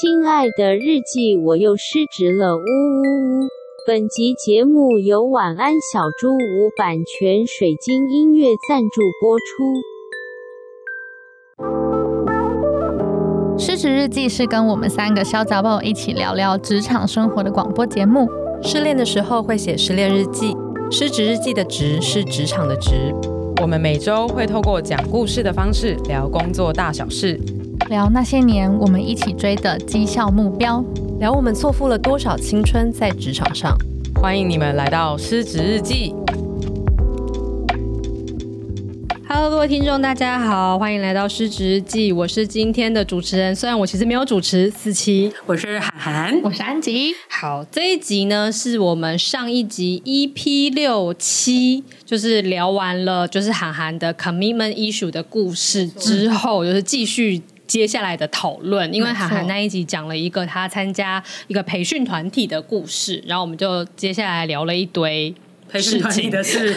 亲爱的日记，我又失职了，呜呜呜！本集节目由晚安小猪屋版权水晶音乐赞助播出。失职日记是跟我们三个小杂宝一起聊聊职场生活的广播节目。失恋的时候会写失恋日记，失职日记的职是职场的职。我们每周会透过讲故事的方式聊工作大小事。聊那些年我们一起追的绩效目标，聊我们错付了多少青春在职场上。欢迎你们来到失职日记。Hello，各位听众，大家好，欢迎来到失职日记。我是今天的主持人，虽然我其实没有主持四期，我是涵涵，我是安吉。好，这一集呢是我们上一集 EP 六七，就是聊完了就是涵涵的 commitment issue 的故事之后，就是继续。接下来的讨论，因为涵涵那一集讲了一个他参加一个培训团体的故事，然后我们就接下来聊了一堆培训团体的事，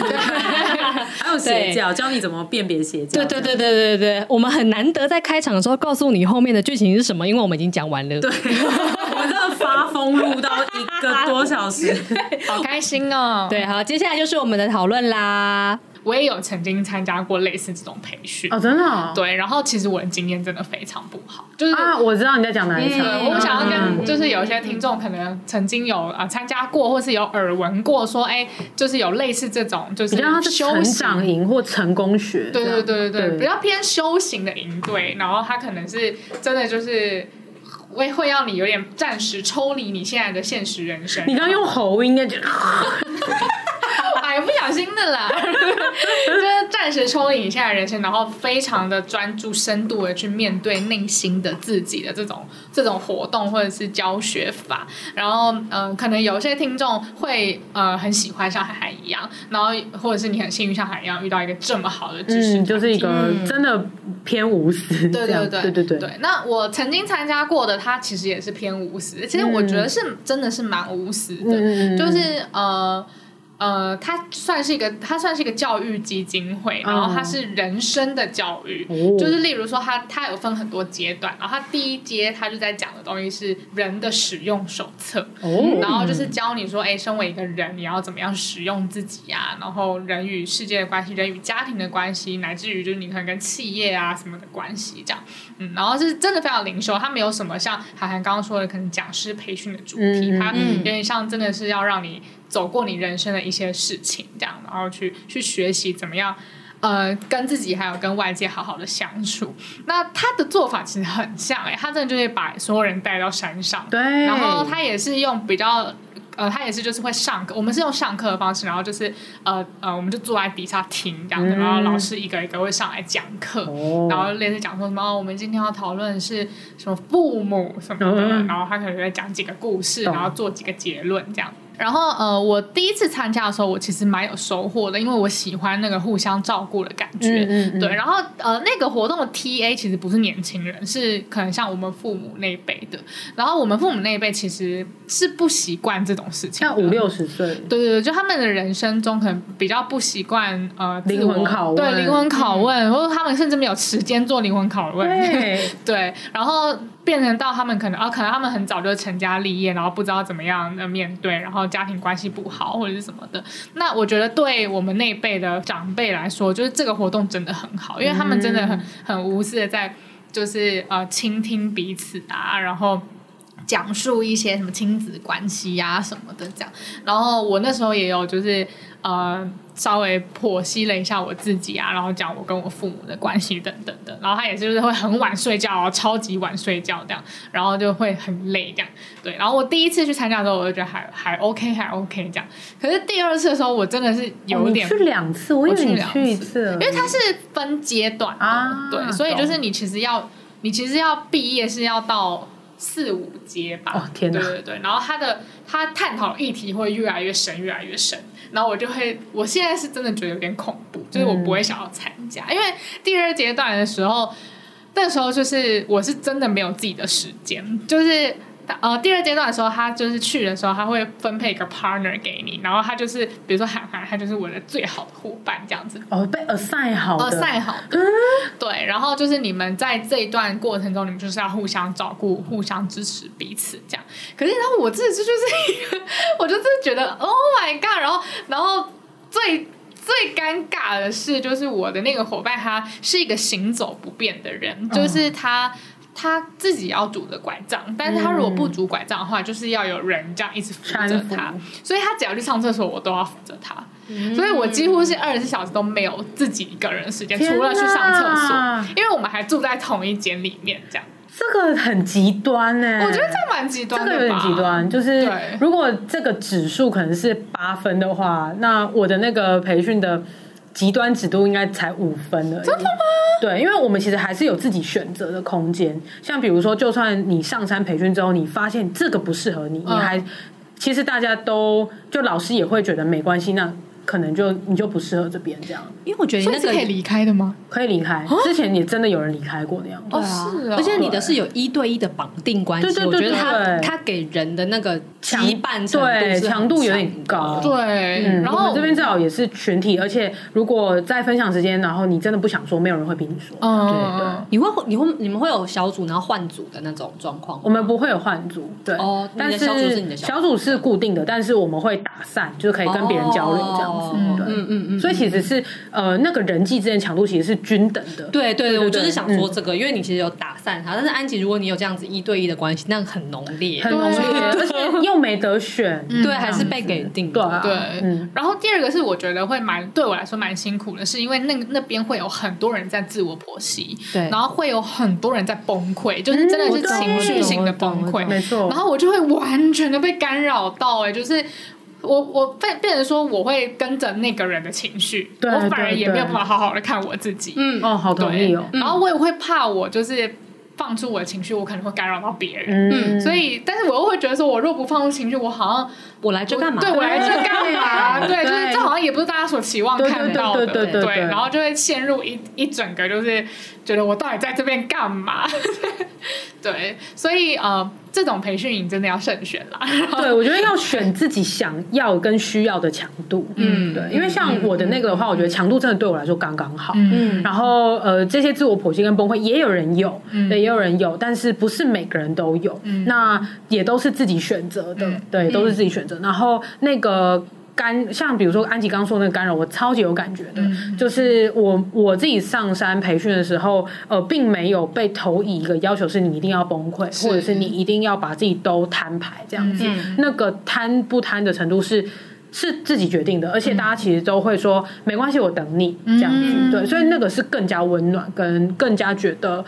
还有邪教，教你怎么辨别邪教。对对对对对对，我们很难得在开场的时候告诉你后面的剧情是什么，因为我们已经讲完了。对，我们真的发疯录到一个多小时，好开心哦。对，好，接下来就是我们的讨论啦。我也有曾经参加过类似这种培训哦，真的、哦。对，然后其实我的经验真的非常不好，就是啊，我知道你在讲哪一场。嗯、我想要跟就是有一些听众可能曾经有啊、呃、参加过，或是有耳闻过说，哎，就是有类似这种就是比较成长营或成功学，对对对对对，比较偏修行的营队，然后他可能是真的就是我也会让你有点暂时抽离你现在的现实人生。你刚用喉音，应该就。哎，不小心的啦，就是暂时抽离一下人生，然后非常的专注、深度的去面对内心的自己的这种这种活动或者是教学法。然后，嗯、呃，可能有些听众会呃很喜欢像海海一样，然后或者是你很幸运像涵涵一样遇到一个这么好的知识、嗯，就是一个真的偏无私。对对对对对对，对。那我曾经参加过的，他其实也是偏无私。其实我觉得是真的是蛮无私的，嗯、就是呃。呃，它算是一个，它算是一个教育基金会，然后它是人生的教育，嗯、就是例如说它，它它有分很多阶段，然后它第一阶它就在讲的东西是人的使用手册，嗯、然后就是教你说，哎，身为一个人，你要怎么样使用自己呀、啊，然后人与世界的关系，人与家庭的关系，乃至于就是你可能跟企业啊什么的关系这样，嗯，然后是真的非常灵修，它没有什么像涵涵刚刚说的，可能讲师培训的主题，嗯、它有点像真的是要让你。走过你人生的一些事情，这样，然后去去学习怎么样，呃，跟自己还有跟外界好好的相处。那他的做法其实很像，哎，他真的就是把所有人带到山上，对，然后他也是用比较。呃，他也是，就是会上课。我们是用上课的方式，然后就是呃呃，我们就坐在底下听这样子，然后老师一个一个会上来讲课，嗯、然后类似讲说什么，我们今天要讨论是什么父母什么的，嗯、然后他可能会讲几个故事，然后做几个结论这样。然后呃，我第一次参加的时候，我其实蛮有收获的，因为我喜欢那个互相照顾的感觉。嗯嗯嗯对，然后呃，那个活动的 TA 其实不是年轻人，是可能像我们父母那一辈的。然后我们父母那一辈其实是不习惯这种。事情像五六十岁，对对对，就他们的人生中可能比较不习惯呃灵魂拷问，对灵魂拷问，嗯、或者他们甚至没有时间做灵魂拷问，对，对，然后变成到他们可能啊，可能他们很早就成家立业，然后不知道怎么样的面对，然后家庭关系不好或者是什么的。那我觉得对我们那一辈的长辈来说，就是这个活动真的很好，因为他们真的很很无私的在就是呃倾听彼此啊，然后。讲述一些什么亲子关系呀、啊、什么的，这样。然后我那时候也有就是呃稍微剖析了一下我自己啊，然后讲我跟我父母的关系等等的。然后他也是就是会很晚睡觉哦，超级晚睡觉这样，然后就会很累这样。对，然后我第一次去参加的时候，我就觉得还还 OK 还 OK 这样。可是第二次的时候，我真的是有点。哦、去两次，我以为你去一次，因为它是分阶段啊，对，所以就是你其实要你其实要毕业是要到。四五阶吧，哦天哪，对对对，然后他的他探讨议题会越来越深，越来越深，然后我就会，我现在是真的觉得有点恐怖，就是我不会想要参加，嗯、因为第二阶段的时候，那时候就是我是真的没有自己的时间，就是呃第二阶段的时候，他就是去的时候，他会分配一个 partner 给你，然后他就是比如说韩寒，他就是我的最好的伙伴这样子。哦，被 assign 好的，assign 好的，对。然后就是你们在这一段过程中，你们就是要互相照顾、互相支持彼此这样。可是然后我自己就是一个，我就是觉得 Oh my God，然后然后最。最尴尬的是，就是我的那个伙伴，他是一个行走不便的人，嗯、就是他他自己要拄着拐杖，但是他如果不拄拐杖的话，就是要有人这样一直扶着他，所以他只要去上厕所，我都要扶着他，嗯、所以我几乎是二十四小时都没有自己一个人的时间，除了去上厕所，因为我们还住在同一间里面，这样。这个很极端呢，我觉得这蛮极端的，这个有点极端。就是如果这个指数可能是八分的话，那我的那个培训的极端指度应该才五分而已。真的吗？对，因为我们其实还是有自己选择的空间。像比如说，就算你上山培训之后，你发现这个不适合你，你还其实大家都就老师也会觉得没关系。那可能就你就不适合这边这样，因为我觉得你那个可以离开的吗？可以离开，之前也真的有人离开过那样。哦，是啊，而且你的是有一对一的绑定关系，对对对，我觉得他他给人的那个羁绊对强度有点高，对。然后我们这边至少也是群体，而且如果在分享时间，然后你真的不想说，没有人会逼你说。嗯，对对。你会你会你们会有小组然后换组的那种状况？我们不会有换组，对。哦，但是小组是你的小组是固定的，但是我们会打散，就是可以跟别人交流这样子。对，嗯嗯。嗯嗯，所以其实是呃，那个人际之间强度其实是均等的。对对对，我就是想说这个，因为你其实有打散他，但是安吉，如果你有这样子一对一的关系，那很浓烈，很浓烈，而且 又没得选，对，还是被给定。对对。然后第二个是我觉得会蛮对我来说蛮辛苦的，是因为那那边会有很多人在自我剖析，对，然后会有很多人在崩溃，就是真的是情绪性的崩溃，没错。然后我就会完全的被干扰到，哎，就是。我我变变成说，我会跟着那个人的情绪，我反而也没有办法好好的看我自己。嗯哦，好同意哦。然后我也会怕，我就是放出我的情绪，我可能会干扰到别人。嗯，所以，但是我又会觉得说，我若不放出情绪，我好像我来这干嘛？对，我来这干嘛？对，就是这好像也不是大家所期望看到的。对对对。然后就会陷入一一整个，就是觉得我到底在这边干嘛？对，所以呃，这种培训营真的要慎选啦。对，我觉得要选自己想要跟需要的强度。嗯，对，因为像我的那个的话，我觉得强度真的对我来说刚刚好。嗯，然后呃，这些自我剖析跟崩溃也有人有，对，也有人有，但是不是每个人都有。嗯，那也都是自己选择的，对，都是自己选择。然后那个。干像比如说安吉刚说那个干扰，我超级有感觉的，嗯、就是我我自己上山培训的时候，呃，并没有被投以一个要求是你一定要崩溃，或者是你一定要把自己都摊牌这样子。嗯、那个摊不摊的程度是是自己决定的，而且大家其实都会说、嗯、没关系，我等你这样子。嗯、对，所以那个是更加温暖，跟更加觉得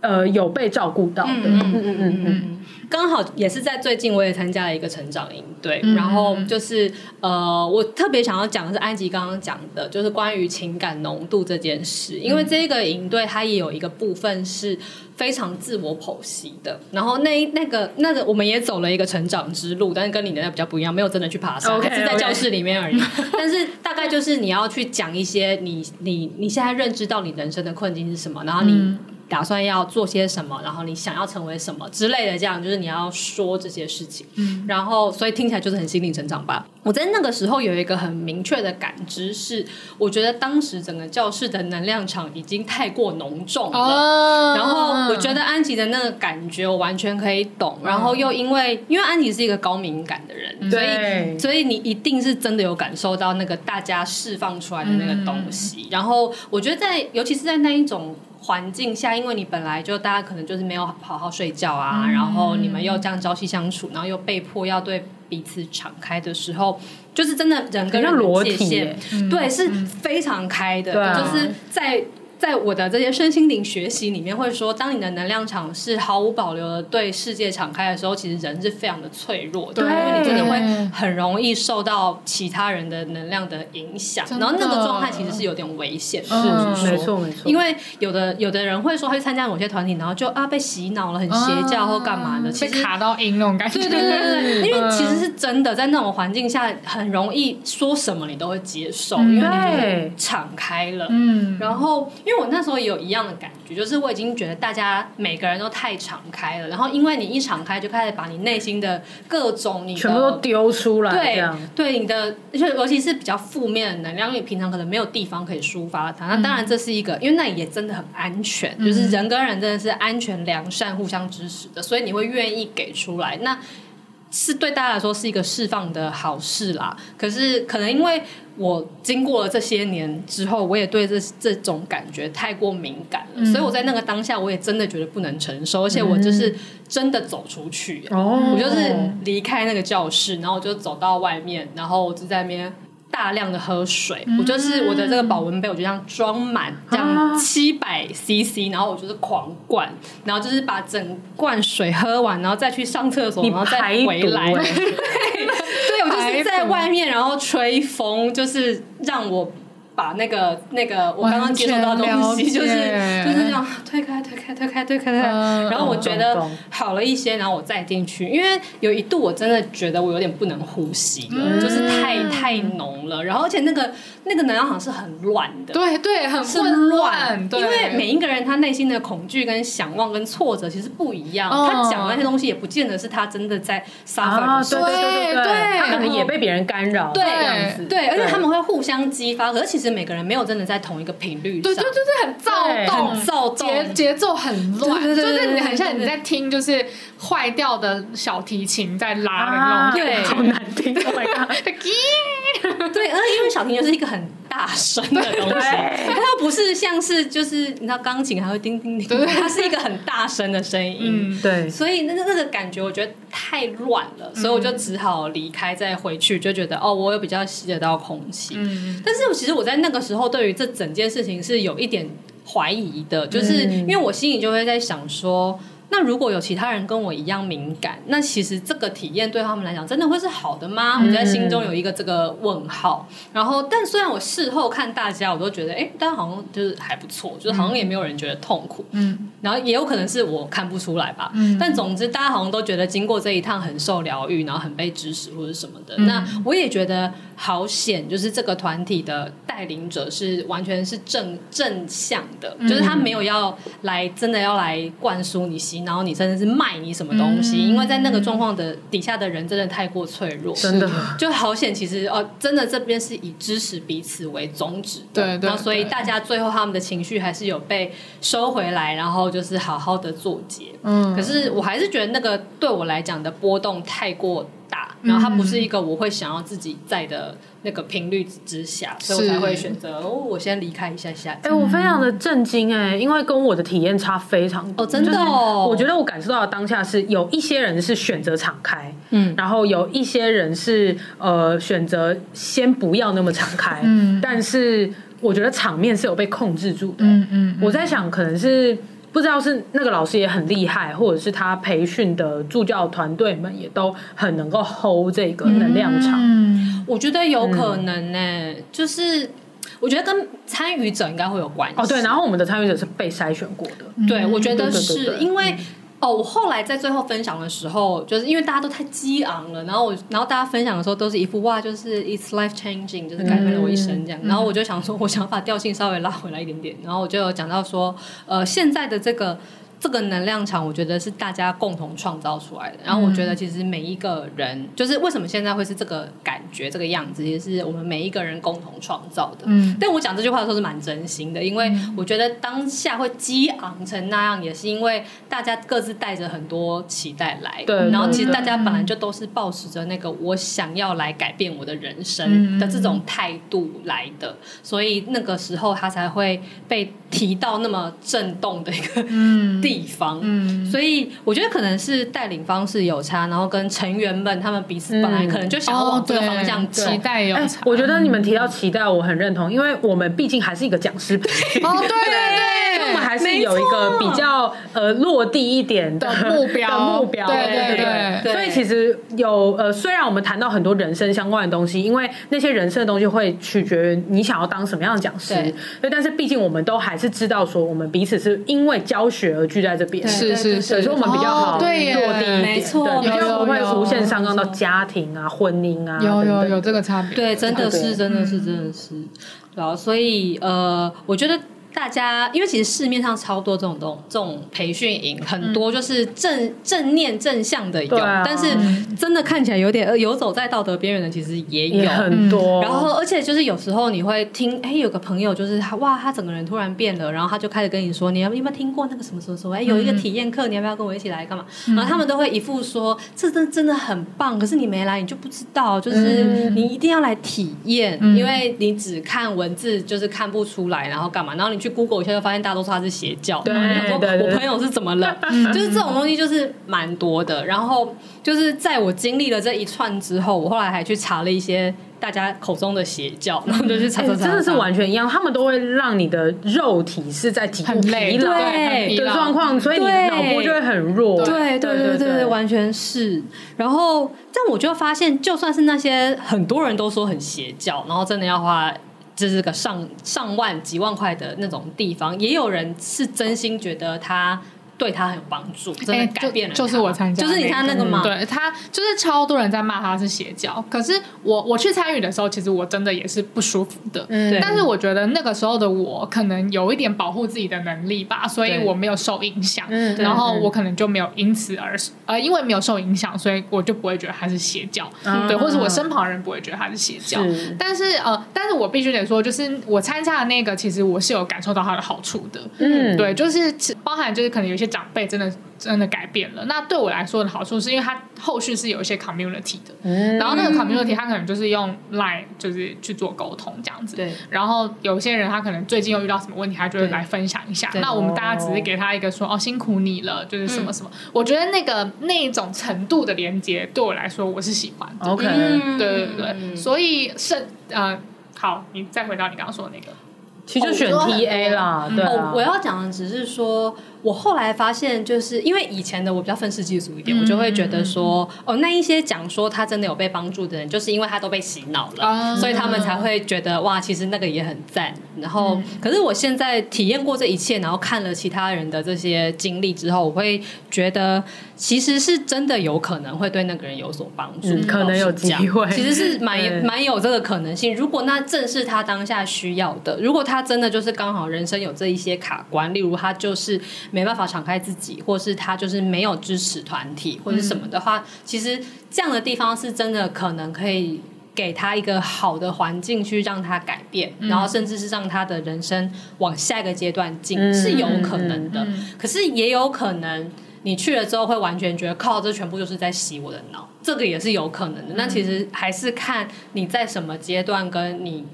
呃有被照顾到的。嗯嗯嗯嗯。嗯刚好也是在最近，我也参加了一个成长营，对，嗯、然后就是呃，我特别想要讲的是安吉刚刚讲的，就是关于情感浓度这件事，因为这个营队它也有一个部分是非常自我剖析的，然后那那个那个我们也走了一个成长之路，但是跟你的那比较不一样，没有真的去爬山，还 Okay, 是在教室里面而已。但是大概就是你要去讲一些你你你现在认知到你人生的困境是什么，然后你。嗯打算要做些什么，然后你想要成为什么之类的，这样就是你要说这些事情。嗯，然后所以听起来就是很心灵成长吧。我在那个时候有一个很明确的感知是，我觉得当时整个教室的能量场已经太过浓重了。哦，然后我觉得安吉的那个感觉我完全可以懂。然后又因为因为安吉是一个高敏感的人，所以所以你一定是真的有感受到那个大家释放出来的那个东西。然后我觉得在尤其是在那一种。环境下，因为你本来就大家可能就是没有好好睡觉啊，嗯、然后你们又这样朝夕相处，然后又被迫要对彼此敞开的时候，就是真的人跟人的界限，嗯、对，是非常开的，嗯、就是在。在我的这些身心灵学习里面，会说，当你的能量场是毫无保留的对世界敞开的时候，其实人是非常的脆弱的，对，因为你真的会很容易受到其他人的能量的影响，然后那个状态其实是有点危险，是、嗯、没错没错。因为有的有的人会说，会参加某些团体，然后就啊被洗脑了，很邪教或干嘛的，其实被卡到阴那种感觉，对对对对，因为其实是真的，在那种环境下，很容易说什么你都会接受，嗯、因为你会敞开了，嗯，然后。因为我那时候也有一样的感觉，就是我已经觉得大家每个人都太敞开了，然后因为你一敞开，就开始把你内心的各种你全部都丢出来，对对，你的就尤其是比较负面的能量，因为你平常可能没有地方可以抒发它。那当然这是一个，因为那也真的很安全，嗯、就是人跟人真的是安全、良善、互相支持的，所以你会愿意给出来。那是对大家来说是一个释放的好事啦。可是可能因为我经过了这些年之后，我也对这这种感觉太过敏感了，嗯、所以我在那个当下，我也真的觉得不能承受，而且我就是真的走出去，嗯、我就是离开那个教室，然后我就走到外面，然后我就在那边。大量的喝水，嗯、我就是我的这个保温杯，我就这样装满，这样七百 CC，然后我就是狂灌，然后就是把整罐水喝完，然后再去上厕所，然后再回来。对，对，我就是在外面，然后吹风，就是让我。把那个那个我刚刚接触到的东西，就是就是这样推开推开推开推开推开，然后我觉得好了一些，然后我再进去，因为有一度我真的觉得我有点不能呼吸了，就是太太浓了，然后而且那个那个能量好像是很乱的，对对，很混乱，因为每一个人他内心的恐惧跟想望跟挫折其实不一样，他讲的那些东西也不见得是他真的在 suffer 的，对对对对对，他可能也被别人干扰，对。对，而且他们会互相激发，可是其实。每个人没有真的在同一个频率上，对对对对，很躁动，很躁动，节节奏很乱，就是你很像你在听，就是坏掉的小提琴在拉的那种，对，好难听，Oh my god，对，而因为小提琴是一个很大声的东西，它又不是像是就是你知道钢琴还会叮叮叮，它是一个很大声的声音，对，所以那个那个感觉我觉得太乱了，所以我就只好离开再回去，就觉得哦，我有比较吸得到空气，嗯，但是其实我在那个时候对于这整件事情是有一点怀疑的，就是因为我心里就会在想说。那如果有其他人跟我一样敏感，那其实这个体验对他们来讲真的会是好的吗？我在心中有一个这个问号。然后，但虽然我事后看大家，我都觉得，哎，大家好像就是还不错，就是好像也没有人觉得痛苦。嗯。然后也有可能是我看不出来吧。嗯。但总之，大家好像都觉得经过这一趟很受疗愈，然后很被支持或者什么的。嗯。那我也觉得好险，就是这个团体的带领者是完全是正正向的，就是他没有要来真的要来灌输你心。然后你甚至是卖你什么东西，嗯、因为在那个状况的底下的人真的太过脆弱，真的。就好险。其实哦，真的这边是以支持彼此为宗旨的，对，对，然后所以大家最后他们的情绪还是有被收回来，然后就是好好的做结。嗯，可是我还是觉得那个对我来讲的波动太过大，然后它不是一个我会想要自己在的。那个频率之下，所以我才会选择哦，我先离开一下下。哎，我非常的震惊哎，因为跟我的体验差非常多。哦，真的哦。我觉得我感受到的当下是有一些人是选择敞开，嗯，然后有一些人是呃选择先不要那么敞开，嗯，但是我觉得场面是有被控制住的，嗯嗯。我在想，可能是。不知道是那个老师也很厉害，或者是他培训的助教团队们也都很能够 hold 这个能量场。嗯，我觉得有可能呢、欸，嗯、就是我觉得跟参与者应该会有关系。哦，对，然后我们的参与者是被筛选过的。嗯、对，我觉得是因为。哦，我后来在最后分享的时候，就是因为大家都太激昂了，然后我，然后大家分享的时候都是一副哇，就是 it's life changing，就是改变了我一生这样。嗯、然后我就想说，我想把调性稍微拉回来一点点，然后我就有讲到说，呃，现在的这个。这个能量场，我觉得是大家共同创造出来的。然后我觉得，其实每一个人，嗯、就是为什么现在会是这个感觉、这个样子，也是我们每一个人共同创造的。嗯，但我讲这句话的时候是蛮真心的，因为我觉得当下会激昂成那样，也是因为大家各自带着很多期待来。对，然后其实大家本来就都是抱持着那个我想要来改变我的人生的这种态度来的，嗯、所以那个时候他才会被提到那么震动的一个嗯。地方，嗯，所以我觉得可能是带领方式有差，然后跟成员们他们彼此本来可能就想要往这个方向期待有差。我觉得你们提到期待，我很认同，因为我们毕竟还是一个讲师培训，哦，对对 对，我们还是有一个比较呃落地一点的目标。的目标，对对对。所以其实有呃，虽然我们谈到很多人生相关的东西，因为那些人生的东西会取决于你想要当什么样的讲师，对，但是毕竟我们都还是知道说，我们彼此是因为教学而。聚在这边。是是是，所以我们比较好落地一点，没错，比较不会无限上纲到家庭啊、婚姻啊，有有有这个差别，对，真的是真的是真的是，然后所以呃，我觉得大家，因为其实市面上超多这种东这种培训营，很多就是正正念正向的有，啊、但是真的看起来有点游走在道德边缘的，其实也有也很多。然后，而且就是有时候你会听，哎，有个朋友就是他，哇，他整个人突然变了，然后他就开始跟你说，你要有没有听过那个什么什么什么？哎，有一个体验课，你要不要跟我一起来干嘛？然后他们都会一副说，这真真的很棒，可是你没来，你就不知道，就是你一定要来体验，因为你只看文字就是看不出来，然后干嘛？然后你去 Google 一下，就发现大多数他是邪教。对，对，对，我朋友是怎么了？就是这种东西就是蛮多的。然后就是在我经历了这一串之后，我后来还去查了一些。大家口中的邪教，然后就去查查查，真的是完全一样。他们都会让你的肉体是在极度疲劳的状况，所以你的脑部就会很弱。对对对对对，完全是。然后，但我就发现，就算是那些很多人都说很邪教，然后真的要花这是个上上万几万块的那种地方，也有人是真心觉得他。对他很有帮助，真的改变了、欸。就是我参加，就是你看那个吗？对他，就是超多人在骂他是邪教。可是我我去参与的时候，其实我真的也是不舒服的。嗯，但是我觉得那个时候的我，可能有一点保护自己的能力吧，所以我没有受影响。嗯，然后我可能就没有因此而呃，因为没有受影响，所以我就不会觉得他是邪教。嗯，对，或是我身旁人不会觉得他是邪教。是但是呃，但是我必须得说，就是我参加的那个，其实我是有感受到他的好处的。嗯，对，就是包含就是可能有些。长辈真的真的改变了。那对我来说的好处是因为他后续是有一些 community 的，嗯、然后那个 community 他可能就是用 line 就是去做沟通这样子。对。然后有些人他可能最近又遇到什么问题，他就会来分享一下。那我们大家只是给他一个说哦，辛苦你了，就是什么什么。嗯、我觉得那个那一种程度的连接对我来说我是喜欢的。OK。对对对。嗯、所以是呃，好，你再回到你刚刚说的那个，其实就选 TA 啦。对、啊哦。我要讲的只是说。我后来发现，就是因为以前的我比较愤世嫉俗一点，嗯、我就会觉得说，嗯、哦，那一些讲说他真的有被帮助的人，就是因为他都被洗脑了，嗯、所以他们才会觉得哇，其实那个也很赞。然后，嗯、可是我现在体验过这一切，然后看了其他人的这些经历之后，我会觉得其实是真的有可能会对那个人有所帮助，嗯、可能有机会，其实是 蛮蛮有这个可能性。如果那正是他当下需要的，如果他真的就是刚好人生有这一些卡关，例如他就是。没办法敞开自己，或是他就是没有支持团体或者什么的话，嗯、其实这样的地方是真的可能可以给他一个好的环境去让他改变，嗯、然后甚至是让他的人生往下一个阶段进，嗯、是有可能的。可是也有可能你去了之后会完全觉得靠，这全部就是在洗我的脑，这个也是有可能的。嗯、那其实还是看你在什么阶段跟你。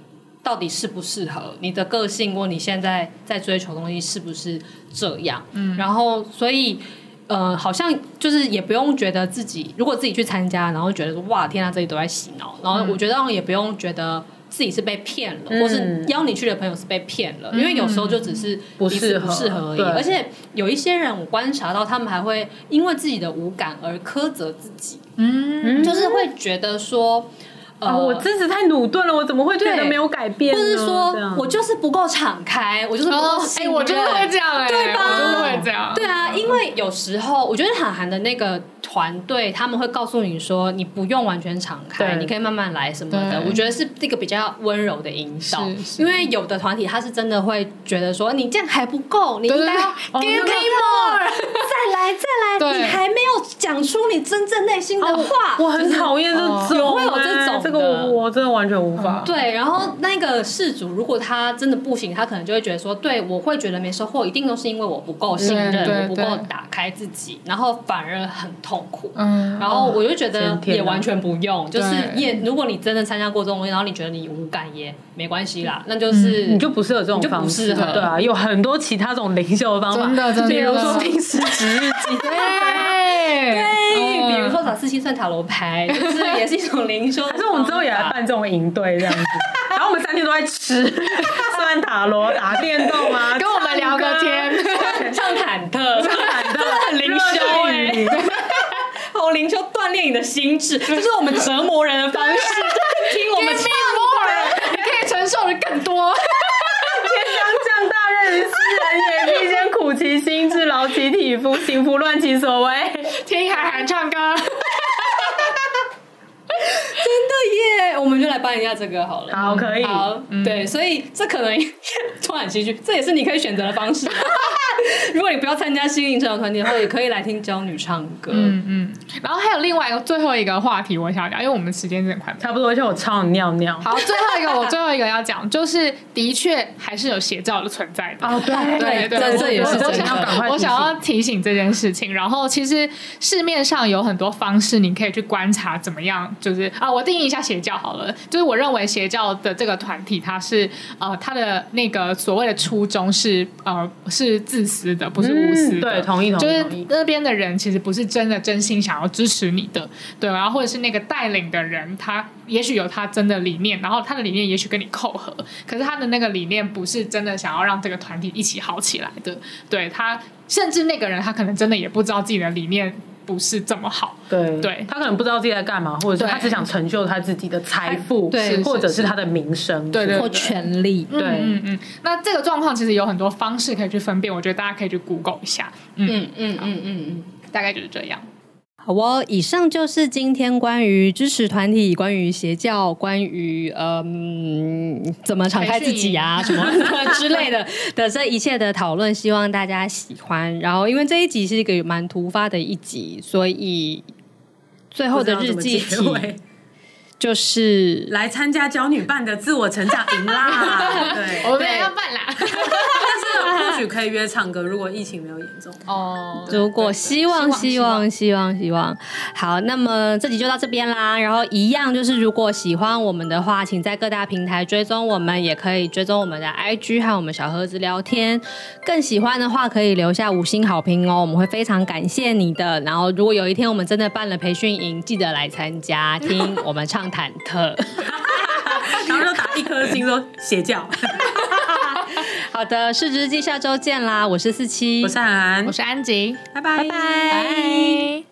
到底适不适合你的个性，或你现在在追求的东西是不是这样？嗯，然后所以呃，好像就是也不用觉得自己，如果自己去参加，然后觉得说哇天啊，这里都在洗脑，然后我觉得也不用觉得自己是被骗了，嗯、或是邀你去的朋友是被骗了，嗯、因为有时候就只是不适不适合而已。而且有一些人，我观察到他们还会因为自己的无感而苛责自己，嗯，就是会觉得说。啊！我真是太努顿了，我怎么会觉得没有改变？或是说我就是不够敞开，我就是不够信任。我就是会这样，对吧？我就是会这样。对啊，因为有时候我觉得韩寒的那个团队，他们会告诉你说，你不用完全敞开，你可以慢慢来什么的。我觉得是这个比较温柔的引导。因为有的团体他是真的会觉得说，你这样还不够，你应该 give me more，再来再来，你还没有讲出你真正内心的话。我很讨厌这种，会有这种。这个我真的完全无法。对，然后那个事主如果他真的不行，他可能就会觉得说，对，我会觉得没收获，一定都是因为我不够信任，我不够打开自己，然后反而很痛苦。嗯，然后我就觉得也完全不用，就是也如果你真的参加过这种东西，然后你觉得你无感也没关系啦，那就是你就不适合这种方式，对啊，有很多其他这种灵修的方法，真的，真的，比如说平时值日记，对，对，比如说找四星算塔罗牌，就是也是一种灵修。可是我们之后也来办这种营队这样子，然后我们三天都在吃，算塔罗、打电动啊，跟我们聊个天，唱忐忑，唱忐忑，很灵修哎，好灵修锻炼你的心智，这是我们折磨人的方式，听我们唱歌，你可以承受的更多。天将降大任于斯人也，其心志，劳其体肤，行拂乱其所为。听海涵唱歌。们就来办一下这个好了。好，可以。好，对，所以这可能充满戏剧，这也是你可以选择的方式。如果你不要参加心灵成长团体的话，也可以来听娇女唱歌。嗯嗯。然后还有另外一个最后一个话题，我想讲，因为我们时间真的快，差不多，而且我超想尿尿。好，最后一个我最后一个要讲，就是的确还是有邪教的存在的。哦，对对对，这这也是真的。我想要提醒这件事情。然后其实市面上有很多方式，你可以去观察怎么样。就是啊，我定义一下邪教好了。就是我认为邪教的这个团体，它是呃，它的那个所谓的初衷是呃，是自私的，不是无私的。对，同意同意。就是那边的人其实不是真的真心想要支持你的，对。然后或者是那个带领的人，他也许有他真的理念，然后他的理念也许跟你扣合，可是他的那个理念不是真的想要让这个团体一起好起来的。对他，甚至那个人他可能真的也不知道自己的理念不是这么好。对，对他可能不知道自己在干嘛，或者是他只想成就他自己的财富，对，或者是他的名声，对对，或权利。对，嗯嗯。那这个状况其实有很多方式可以去分辨，我觉得大家可以去 Google 一下。嗯嗯嗯嗯嗯，大概就是这样。好哦，以上就是今天关于支持团体、关于邪教、关于嗯怎么敞开自己啊什么 之类的的这一切的讨论，希望大家喜欢。然后，因为这一集是一个蛮突发的一集，所以最后的日记题就是来参加娇女办的自我成长营啦。对，我们要办啦。但是或许可以约唱歌，如果疫情没有严重哦。如果希望希望希望希望好，那么这集就到这边啦。然后一样就是，如果喜欢我们的话，请在各大平台追踪我们，也可以追踪我们的 IG 和我们小盒子聊天。更喜欢的话，可以留下五星好评哦，我们会非常感谢你的。然后如果有一天我们真的办了培训营，记得来参加，听我们唱忐忑，然后就打一颗星说邪教。好的，失职日记下周见啦！我是四七，我是安，我是安吉，拜拜，拜拜。